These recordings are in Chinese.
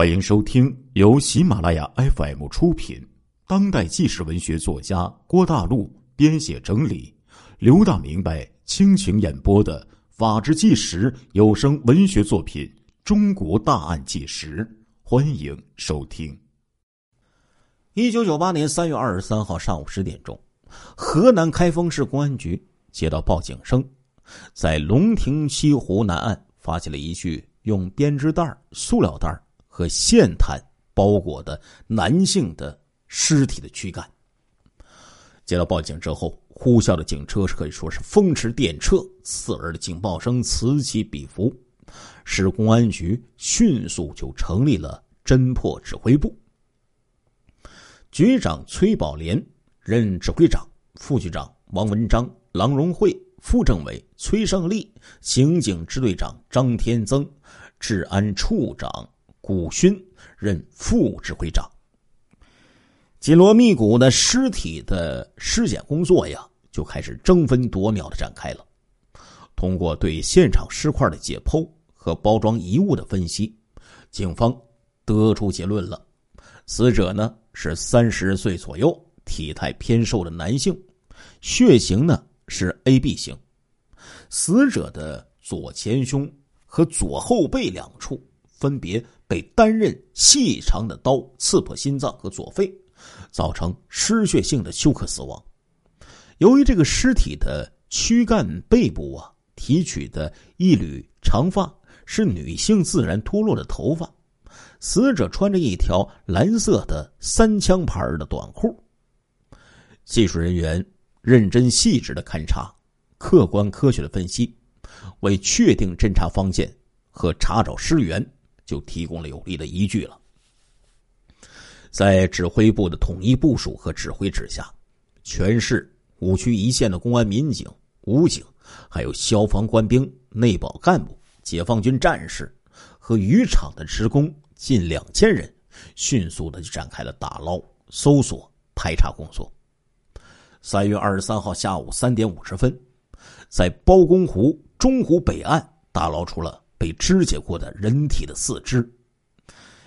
欢迎收听由喜马拉雅 FM 出品、当代纪实文学作家郭大陆编写整理、刘大明白倾情演播的《法制纪实》有声文学作品《中国大案纪实》，欢迎收听。一九九八年三月二十三号上午十点钟，河南开封市公安局接到报警声，在龙亭西湖南岸发现了一具用编织袋、塑料袋。和线毯包裹的男性的尸体的躯干。接到报警之后，呼啸的警车是可以说是风驰电掣，刺耳的警报声此起彼伏，市公安局迅速就成立了侦破指挥部。局长崔宝莲任指挥长，副局长王文章、郎荣惠、副政委崔胜利、刑警支队长张天增、治安处长。古勋任副指挥长，紧锣密鼓的尸体的尸检工作呀，就开始争分夺秒的展开了。通过对现场尸块的解剖和包装遗物的分析，警方得出结论了：死者呢是三十岁左右、体态偏瘦的男性，血型呢是 AB 型，死者的左前胸和左后背两处。分别被单刃细长的刀刺破心脏和左肺，造成失血性的休克死亡。由于这个尸体的躯干背部啊提取的一缕长发是女性自然脱落的头发，死者穿着一条蓝色的三枪牌的短裤。技术人员认真细致的勘查，客观科学的分析，为确定侦查方向和查找尸源。就提供了有力的依据了。在指挥部的统一部署和指挥之下，全市五区一线的公安民警、武警，还有消防官兵、内保干部、解放军战士和渔场的职工近两千人，迅速的就展开了打捞、搜索、排查工作。三月二十三号下午三点五十分，在包公湖中湖北岸打捞出了。被肢解过的人体的四肢，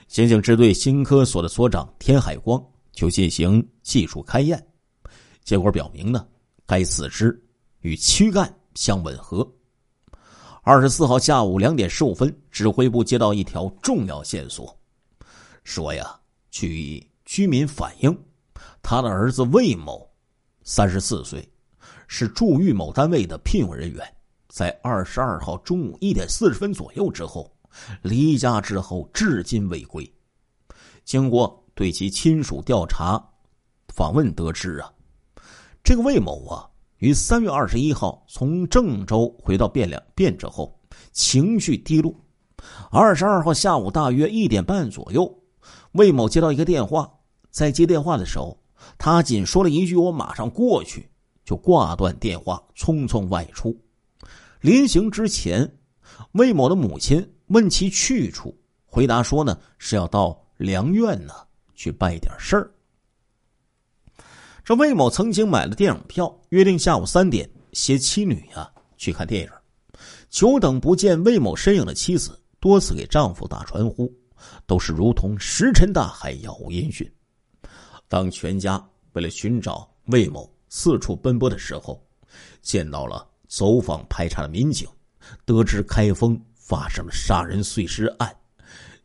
刑警支队新科所的所长田海光就进行技术勘验，结果表明呢，该四肢与躯干相吻合。二十四号下午两点十五分，指挥部接到一条重要线索，说呀，据居民反映，他的儿子魏某，三十四岁，是驻豫某单位的聘用人员。在二十二号中午一点四十分左右之后，离家之后至今未归。经过对其亲属调查、访问得知啊，这个魏某啊，于三月二十一号从郑州回到汴梁汴之后，情绪低落。二十二号下午大约一点半左右，魏某接到一个电话，在接电话的时候，他仅说了一句“我马上过去”，就挂断电话，匆匆外出。临行之前，魏某的母亲问其去处，回答说呢是要到良苑呢去办一点事儿。这魏某曾经买了电影票，约定下午三点携妻女啊去看电影，久等不见魏某身影的妻子多次给丈夫打传呼，都是如同石沉大海，杳无音讯。当全家为了寻找魏某四处奔波的时候，见到了。走访排查的民警得知开封发生了杀人碎尸案，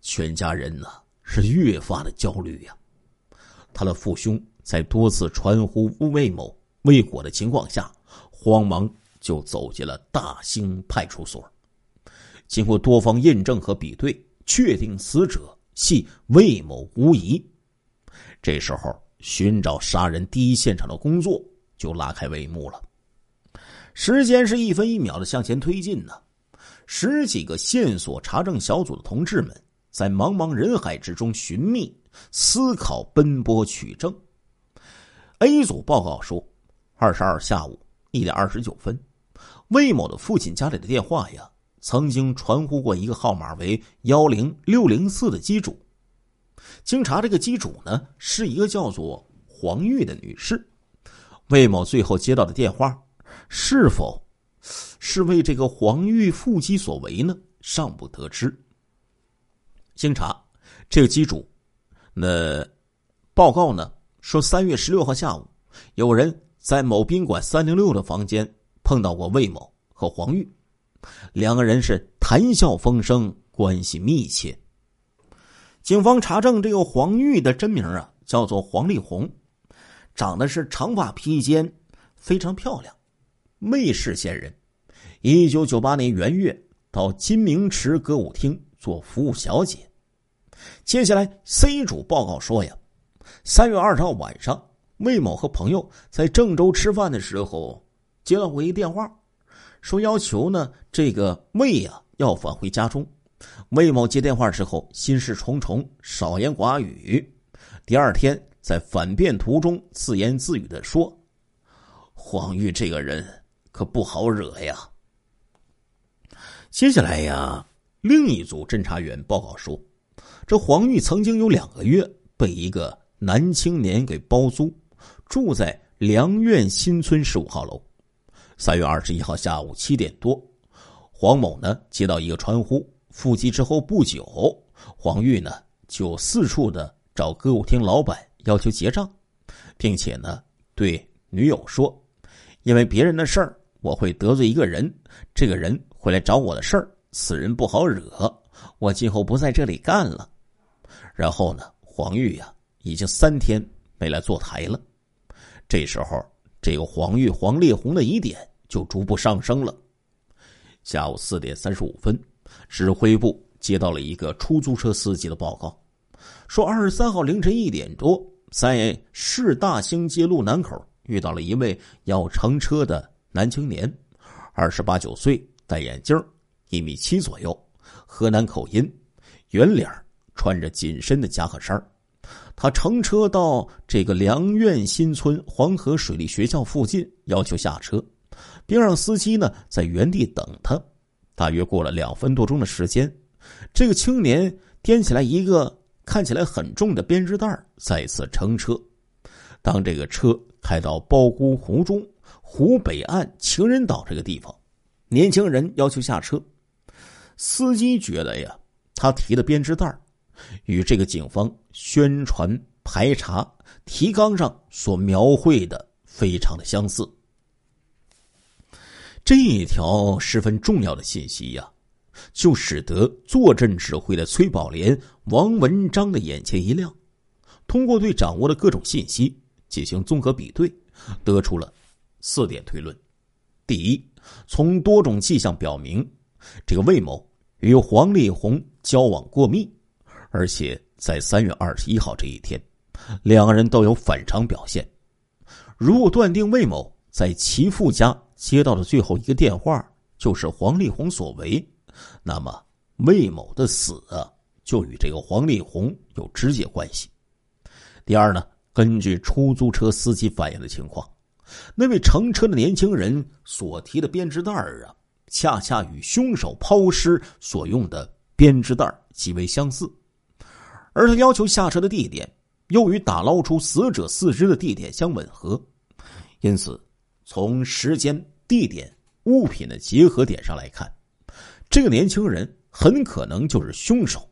全家人呢是越发的焦虑呀。他的父兄在多次传呼魏某未果的情况下，慌忙就走进了大兴派出所。经过多方验证和比对，确定死者系魏某无疑。这时候，寻找杀人第一现场的工作就拉开帷幕了。时间是一分一秒的向前推进呢，十几个线索查证小组的同志们在茫茫人海之中寻觅、思考、奔波取证。A 组报告说，二十二下午一点二十九分，魏某的父亲家里的电话呀，曾经传呼过一个号码为幺零六零四的机主。经查，这个机主呢是一个叫做黄玉的女士。魏某最后接到的电话。是否是为这个黄玉腹肌所为呢？尚不得知。经查，这个机主，那报告呢说，三月十六号下午，有人在某宾馆三零六的房间碰到过魏某和黄玉，两个人是谈笑风生，关系密切。警方查证，这个黄玉的真名啊叫做黄丽红，长得是长发披肩，非常漂亮，魏氏县人。一九九八年元月到金明池歌舞厅做服务小姐。接下来，C 主报告说呀，三月二十号晚上，魏某和朋友在郑州吃饭的时候，接到过一电话，说要求呢这个魏呀要返回家中。魏某接电话之后，心事重重，少言寡语。第二天在返便途中自言自语的说：“黄玉这个人可不好惹呀。”接下来呀，另一组侦查员报告说，这黄玉曾经有两个月被一个男青年给包租，住在良苑新村十五号楼。三月二十一号下午七点多，黄某呢接到一个传呼，复机之后不久，黄玉呢就四处的找歌舞厅老板要求结账，并且呢对女友说，因为别人的事儿。我会得罪一个人，这个人会来找我的事儿，此人不好惹，我今后不在这里干了。然后呢，黄玉呀，已经三天没来坐台了。这时候，这个黄玉、黄烈红的疑点就逐步上升了。下午四点三十五分，指挥部接到了一个出租车司机的报告，说二十三号凌晨一点多，在市大兴街路南口遇到了一位要乘车的。男青年，二十八九岁，戴眼镜，一米七左右，河南口音，圆脸，穿着紧身的夹克衫他乘车到这个梁苑新村黄河水利学校附近，要求下车，并让司机呢在原地等他。大约过了两分多钟的时间，这个青年掂起来一个看起来很重的编织袋，再次乘车。当这个车开到包公湖中。湖北岸情人岛这个地方，年轻人要求下车，司机觉得呀，他提的编织袋与这个警方宣传排查提纲上所描绘的非常的相似。这一条十分重要的信息呀，就使得坐镇指挥的崔宝莲、王文章的眼前一亮，通过对掌握的各种信息进行综合比对，得出了。四点推论：第一，从多种迹象表明，这个魏某与黄丽红交往过密，而且在三月二十一号这一天，两个人都有反常表现。如果断定魏某在其父家接到的最后一个电话就是黄丽红所为，那么魏某的死，就与这个黄丽红有直接关系。第二呢，根据出租车司机反映的情况。那位乘车的年轻人所提的编织袋儿啊，恰恰与凶手抛尸所用的编织袋极为相似，而他要求下车的地点又与打捞出死者四肢的地点相吻合，因此，从时间、地点、物品的结合点上来看，这个年轻人很可能就是凶手。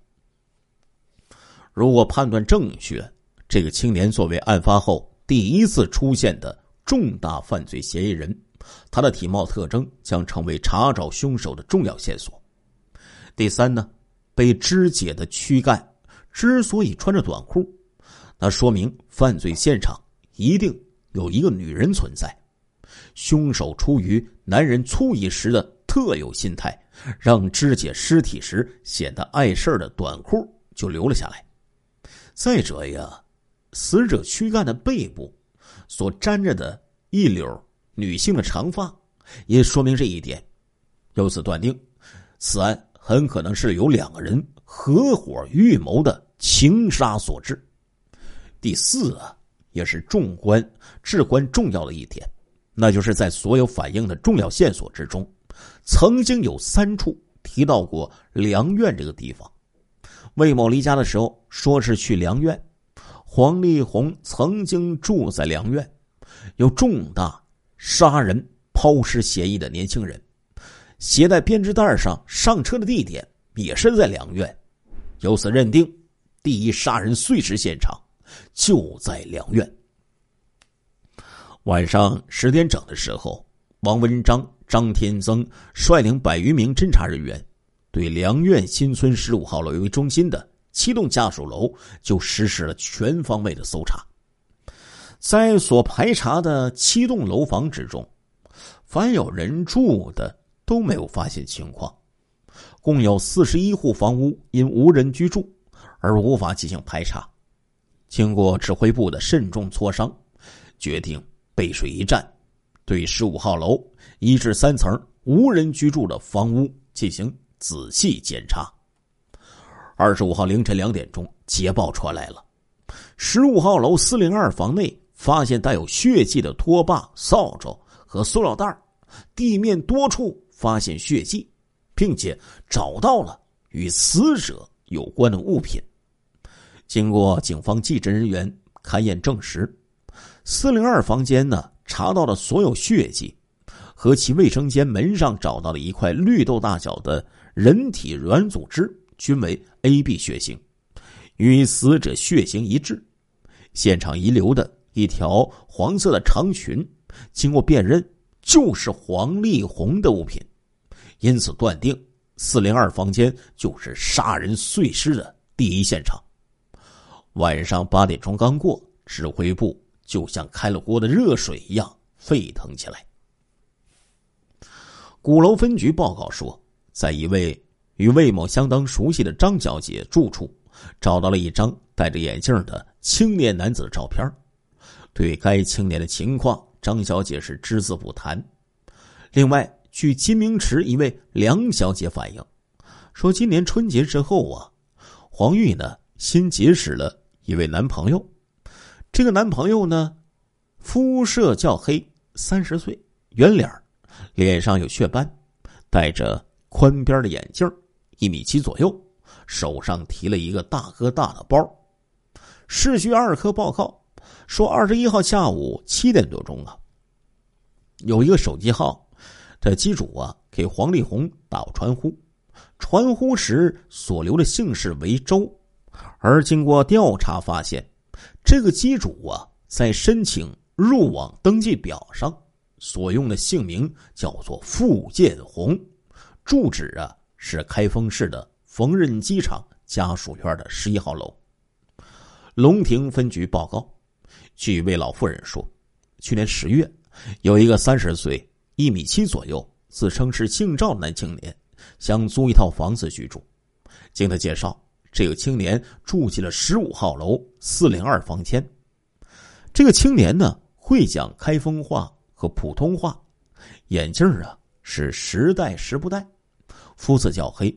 如果判断正确，这个青年作为案发后第一次出现的。重大犯罪嫌疑人，他的体貌特征将成为查找凶手的重要线索。第三呢，被肢解的躯干之所以穿着短裤，那说明犯罪现场一定有一个女人存在。凶手出于男人粗野时的特有心态，让肢解尸体时显得碍事的短裤就留了下来。再者呀，死者躯干的背部。所粘着的一绺女性的长发，也说明这一点。由此断定，此案很可能是由两个人合伙预谋的情杀所致。第四啊，也是重关至关重要的一点，那就是在所有反映的重要线索之中，曾经有三处提到过梁苑这个地方。魏某离家的时候说是去梁苑。黄丽红曾经住在梁苑，有重大杀人抛尸嫌疑的年轻人，携带编织袋上上车的地点也是在梁苑，由此认定第一杀人碎尸现场就在梁院。晚上十点整的时候，王文章、张天增率领百余名侦查人员，对梁苑新村十五号楼为中心的七栋家属楼就实施了全方位的搜查。在所排查的七栋楼房之中，凡有人住的都没有发现情况，共有四十一户房屋因无人居住而无法进行排查。经过指挥部的慎重磋商，决定。背水一战，对十五号楼一至三层无人居住的房屋进行仔细检查。二十五号凌晨两点钟，捷报传来了：十五号楼四零二房内发现带有血迹的拖把、扫帚和塑料袋地面多处发现血迹，并且找到了与死者有关的物品。经过警方技侦人员勘验证实。四零二房间呢，查到了所有血迹，和其卫生间门上找到了一块绿豆大小的人体软组织均为 A B 血型，与死者血型一致。现场遗留的一条黄色的长裙，经过辨认就是黄丽红的物品，因此断定四零二房间就是杀人碎尸的第一现场。晚上八点钟刚过，指挥部。就像开了锅的热水一样沸腾起来。鼓楼分局报告说，在一位与魏某相当熟悉的张小姐住处，找到了一张戴着眼镜的青年男子的照片。对该青年的情况，张小姐是只字不谈。另外，据金明池一位梁小姐反映，说今年春节之后啊，黄玉呢新结识了一位男朋友。这个男朋友呢，肤色较黑，三十岁，圆脸脸上有雀斑，戴着宽边的眼镜一米七左右，手上提了一个大哥大的包。市局二科报告说，二十一号下午七点多钟啊，有一个手机号的机主啊给黄丽红打过传呼，传呼时所留的姓氏为周，而经过调查发现。这个机主啊，在申请入网登记表上所用的姓名叫做傅建红，住址啊是开封市的缝纫机厂家属院的十一号楼。龙亭分局报告，据一位老妇人说，去年十月，有一个三十岁、一米七左右、自称是姓赵的男青年，想租一套房子居住，经他介绍。这个青年住进了十五号楼四零二房间。这个青年呢，会讲开封话和普通话，眼镜啊是时戴时不戴，肤色较黑。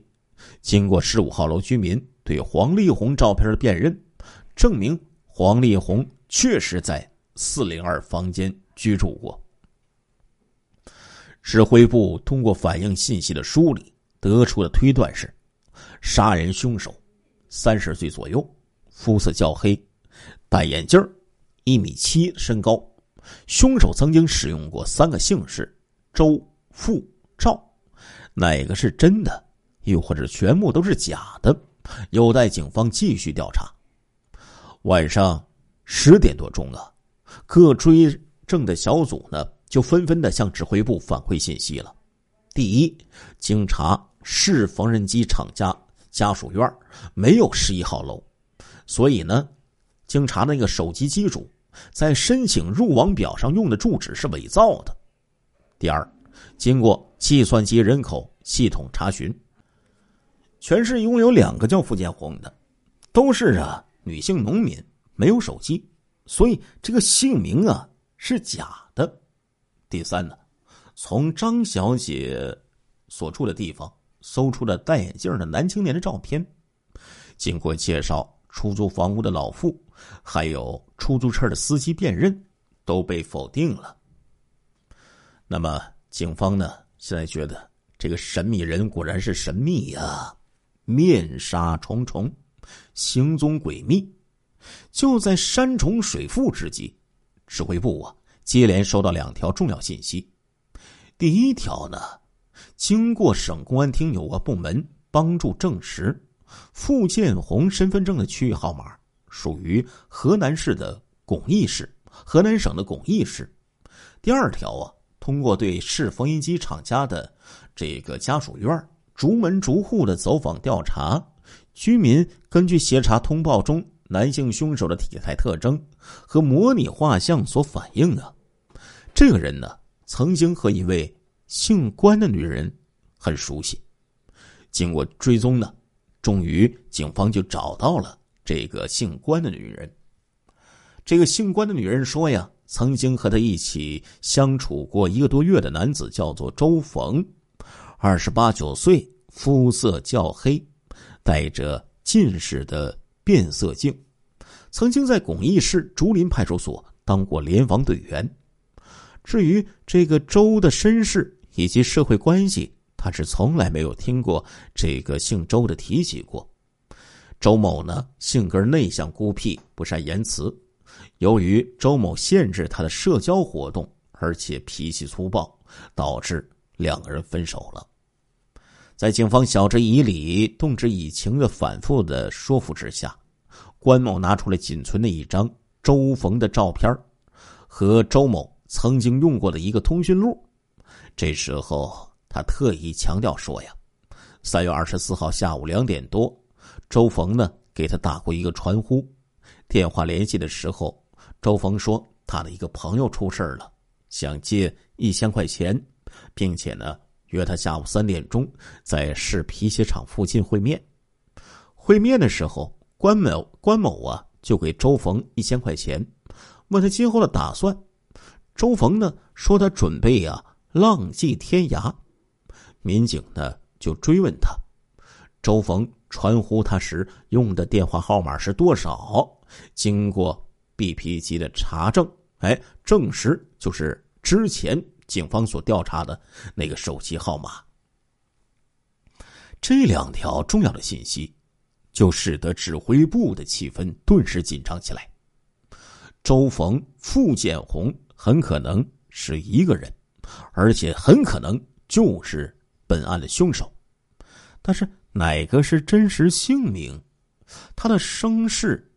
经过十五号楼居民对黄丽红照片的辨认，证明黄丽红确实在四零二房间居住过。指挥部通过反映信息的梳理，得出的推断是，杀人凶手。三十岁左右，肤色较黑，戴眼镜一米七身高。凶手曾经使用过三个姓氏：周、傅、赵，哪个是真的，又或者全部都是假的，有待警方继续调查。晚上十点多钟啊，各追证的小组呢，就纷纷的向指挥部反馈信息了。第一，经查市缝纫机厂家。家属院没有十一号楼，所以呢，经查那个手机机主在申请入网表上用的住址是伪造的。第二，经过计算机人口系统查询，全市一共有两个叫付建红的，都是啊女性农民，没有手机，所以这个姓名啊是假的。第三呢，从张小姐所住的地方。搜出了戴眼镜的男青年的照片，经过介绍，出租房屋的老妇，还有出租车的司机辨认，都被否定了。那么，警方呢？现在觉得这个神秘人果然是神秘呀，面纱重重，行踪诡秘。就在山重水复之际，指挥部啊，接连收到两条重要信息。第一条呢？经过省公安厅有关部门帮助证实，傅建红身份证的区域号码属于河南市的巩义市，河南省的巩义市。第二条啊，通过对市缝纫机厂家的这个家属院逐门逐户的走访调查，居民根据协查通报中男性凶手的体态特征和模拟画像所反映啊，这个人呢曾经和一位姓关的女人很熟悉。经过追踪呢，终于警方就找到了这个姓关的女人。这个姓关的女人说呀，曾经和他一起相处过一个多月的男子叫做周逢，二十八九岁，肤色较黑，戴着近视的变色镜，曾经在巩义市竹林派出所当过联防队员。至于这个周的身世以及社会关系。他是从来没有听过这个姓周的提起过。周某呢，性格内向孤僻，不善言辞。由于周某限制他的社交活动，而且脾气粗暴，导致两个人分手了。在警方晓之以理、动之以情的反复的说服之下，关某拿出了仅存的一张周逢的照片和周某曾经用过的一个通讯录。这时候。他特意强调说：“呀，三月二十四号下午两点多，周逢呢给他打过一个传呼。电话联系的时候，周逢说他的一个朋友出事了，想借一千块钱，并且呢约他下午三点钟在市皮鞋厂附近会面。会面的时候，关某关某啊就给周逢一千块钱，问他今后的打算。周逢呢说他准备呀浪迹天涯。”民警呢就追问他，周逢传呼他时用的电话号码是多少？经过 BP 机的查证，哎，证实就是之前警方所调查的那个手机号码。这两条重要的信息，就使得指挥部的气氛顿时紧张起来。周逢、傅建红很可能是一个人，而且很可能就是。本案的凶手，但是哪个是真实姓名？他的身世、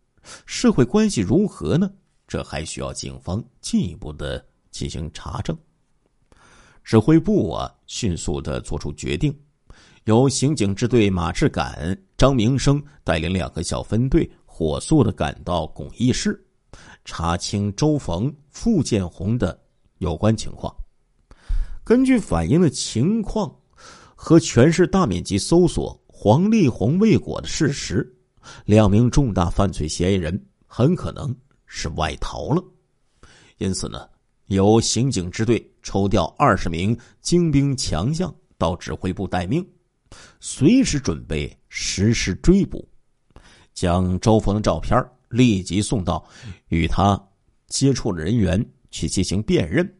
社会关系如何呢？这还需要警方进一步的进行查证。指挥部啊，迅速的做出决定，由刑警支队马志敢、张明生带领两个小分队，火速的赶到巩义市，查清周逢、傅建红的有关情况。根据反映的情况。和全市大面积搜索黄丽红未果的事实，两名重大犯罪嫌疑人很可能是外逃了。因此呢，由刑警支队抽调二十名精兵强将到指挥部待命，随时准备实施追捕，将周峰的照片立即送到与他接触的人员去进行辨认，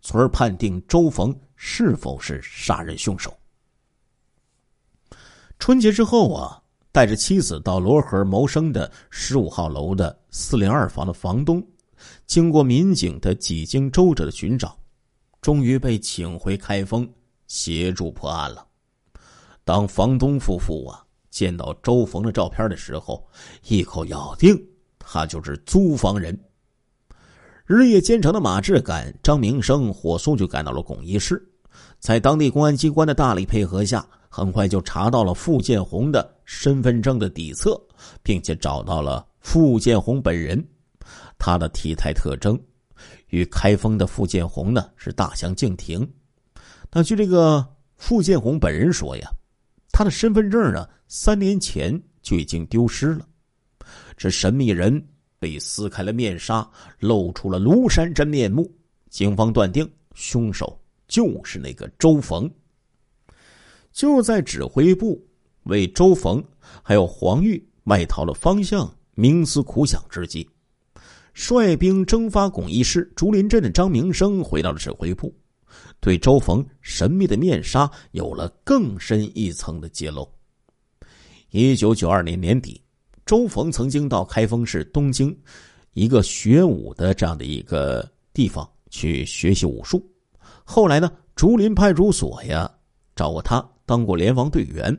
从而判定周逢是否是杀人凶手。春节之后啊，带着妻子到漯河谋生的十五号楼的四零二房的房东，经过民警的几经周折的寻找，终于被请回开封协助破案了。当房东夫妇啊见到周逢的照片的时候，一口咬定他就是租房人。日夜兼程的马志敢、张明生火速就赶到了巩义市，在当地公安机关的大力配合下。很快就查到了傅建红的身份证的底册，并且找到了傅建红本人。他的体态特征与开封的傅建红呢是大相径庭。那据这个傅建红本人说呀，他的身份证呢三年前就已经丢失了。这神秘人被撕开了面纱，露出了庐山真面目。警方断定凶手就是那个周逢。就在指挥部为周逢还有黄玉外逃的方向冥思苦想之际，率兵征发巩义市竹林镇的张明生回到了指挥部，对周逢神秘的面纱有了更深一层的揭露。一九九二年年底，周逢曾经到开封市东京一个学武的这样的一个地方去学习武术，后来呢，竹林派出所呀找过他。当过联防队员，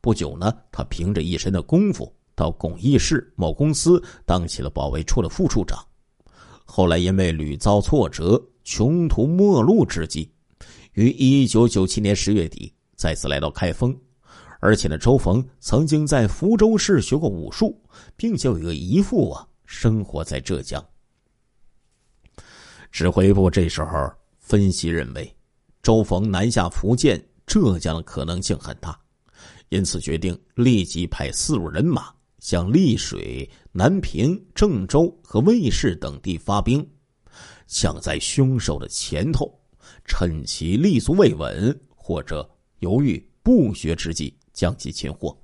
不久呢，他凭着一身的功夫，到巩义市某公司当起了保卫处的副处长。后来因为屡遭挫折，穷途末路之际，于一九九七年十月底再次来到开封。而且呢，周逢曾经在福州市学过武术，并且有一个姨父啊，生活在浙江。指挥部这时候分析认为，周逢南下福建、浙江的可能性很大，因此决定立即派四路人马向丽水、南平、郑州和卫氏等地发兵，想在凶手的前头，趁其立足未稳或者犹豫不决之际。将其擒获。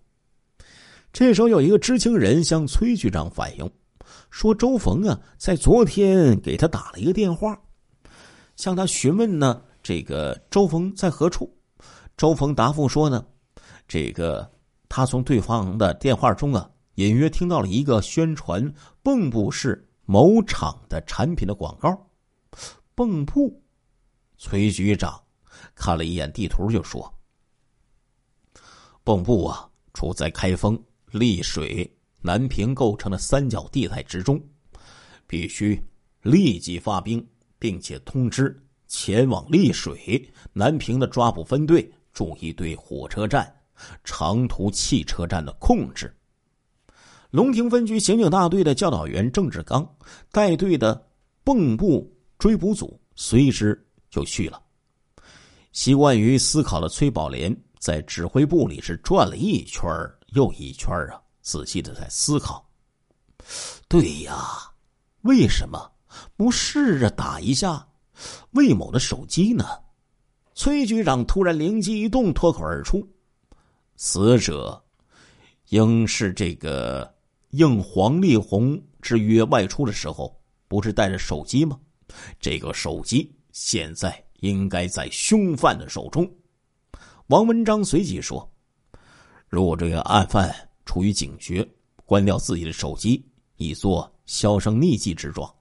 这时候，有一个知情人向崔局长反映，说周逢啊，在昨天给他打了一个电话，向他询问呢，这个周逢在何处。周逢答复说呢，这个他从对方的电话中啊，隐约听到了一个宣传蚌埠市某厂的产品的广告。蚌埠，崔局长看了一眼地图，就说。蚌埠啊，处在开封、丽水、南平构成的三角地带之中，必须立即发兵，并且通知前往丽水、南平的抓捕分队注意对火车站、长途汽车站的控制。龙亭分局刑警大队的教导员郑志刚带队的蚌埠追捕组随之就去了。习惯于思考的崔宝莲。在指挥部里是转了一圈又一圈啊，仔细的在思考。对呀，为什么不试着打一下魏某的手机呢？崔局长突然灵机一动，脱口而出：“死者应是这个应黄丽红之约外出的时候，不是带着手机吗？这个手机现在应该在凶犯的手中。”王文章随即说：“如果这个案犯出于警觉，关掉自己的手机，以作销声匿迹之状，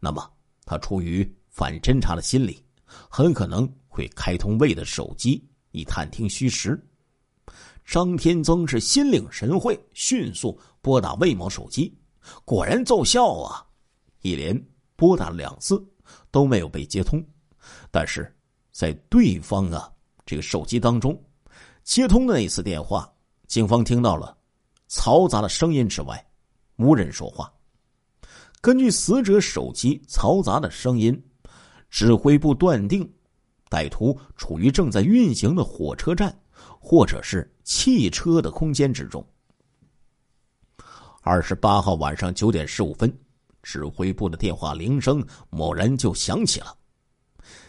那么他出于反侦查的心理，很可能会开通魏的手机，以探听虚实。”张天增是心领神会，迅速拨打魏某手机，果然奏效啊！一连拨打了两次，都没有被接通，但是在对方啊。这个手机当中接通的那一次电话，警方听到了嘈杂的声音之外，无人说话。根据死者手机嘈杂的声音，指挥部断定歹徒处于正在运行的火车站或者是汽车的空间之中。二十八号晚上九点十五分，指挥部的电话铃声猛然就响起了。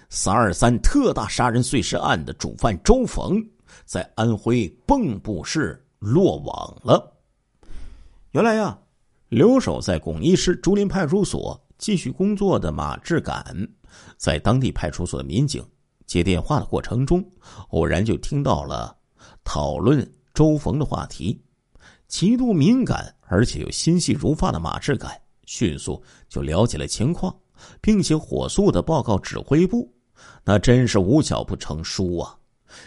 三二三特大杀人碎尸案的主犯周逢，在安徽蚌埠市落网了。原来呀，留守在巩义市竹林派出所继续工作的马志敢，在当地派出所的民警接电话的过程中，偶然就听到了讨论周逢的话题。极度敏感而且又心细如发的马志敢，迅速就了解了情况，并且火速的报告指挥部。那真是无巧不成书啊！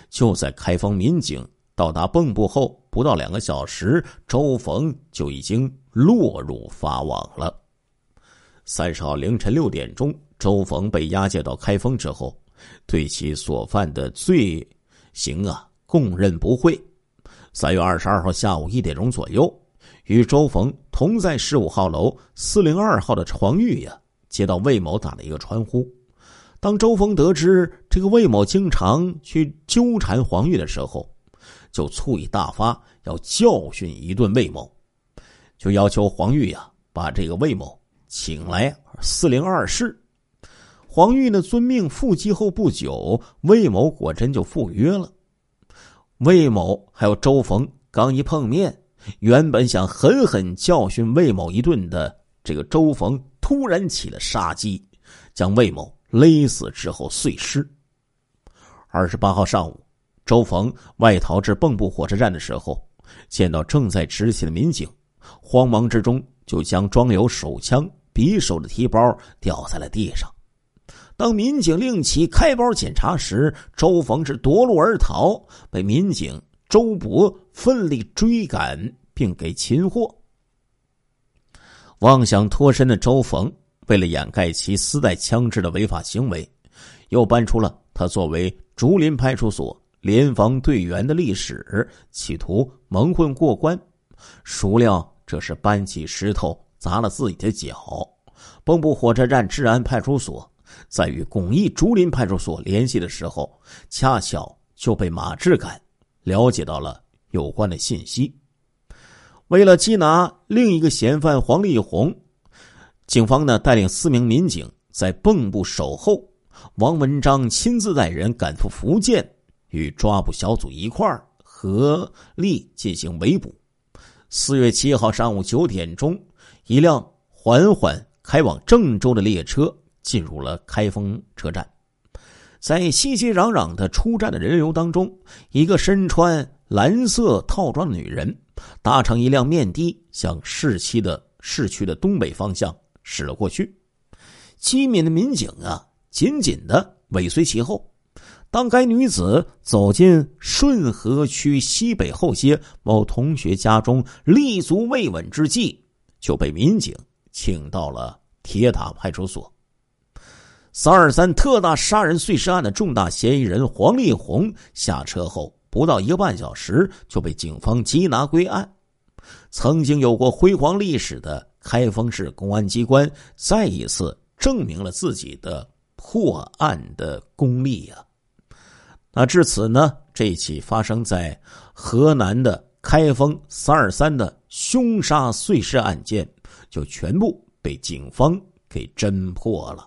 就在开封民警到达蚌埠后不到两个小时，周逢就已经落入法网了。三十号凌晨六点钟，周逢被押解到开封之后，对其所犯的罪行啊供认不讳。三月二十二号下午一点钟左右，与周逢同在十五号楼四零二号的黄玉呀，接到魏某打了一个传呼。当周峰得知这个魏某经常去纠缠黄玉的时候，就醋意大发，要教训一顿魏某，就要求黄玉呀把这个魏某请来四零二室。黄玉呢遵命赴机后不久，魏某果真就赴约了。魏某还有周逢刚一碰面，原本想狠狠教训魏某一顿的这个周逢，突然起了杀机，将魏某。勒死之后碎尸。二十八号上午，周逢外逃至蚌埠火车站的时候，见到正在执勤的民警，慌忙之中就将装有手枪、匕首的提包掉在了地上。当民警令其开包检查时，周逢是夺路而逃，被民警周博奋力追赶并给擒获。妄想脱身的周逢，为了掩盖其私带枪支的违法行为，又搬出了他作为竹林派出所联防队员的历史，企图蒙混过关。孰料这是搬起石头砸了自己的脚。蚌埠火车站治安派出所，在与巩义竹林派出所联系的时候，恰巧就被马志敢了解到了有关的信息。为了缉拿另一个嫌犯黄立红，警方呢带领四名民警在蚌埠守候。王文章亲自带人赶赴福建，与抓捕小组一块儿合力进行围捕。四月七号上午九点钟，一辆缓缓开往郑州的列车进入了开封车站。在熙熙攘攘的出站的人流当中，一个身穿蓝色套装的女人。搭乘一辆面的，向市区的市区的东北方向驶了过去。机敏的民警啊，紧紧的尾随其后。当该女子走进顺河区西北后街某同学家中，立足未稳之际，就被民警请到了铁塔派出所。三二三特大杀人碎尸案的重大嫌疑人黄立红下车后。不到一个半小时就被警方缉拿归案。曾经有过辉煌历史的开封市公安机关，再一次证明了自己的破案的功力呀。那至此呢，这起发生在河南的开封三二三的凶杀碎尸案件，就全部被警方给侦破了。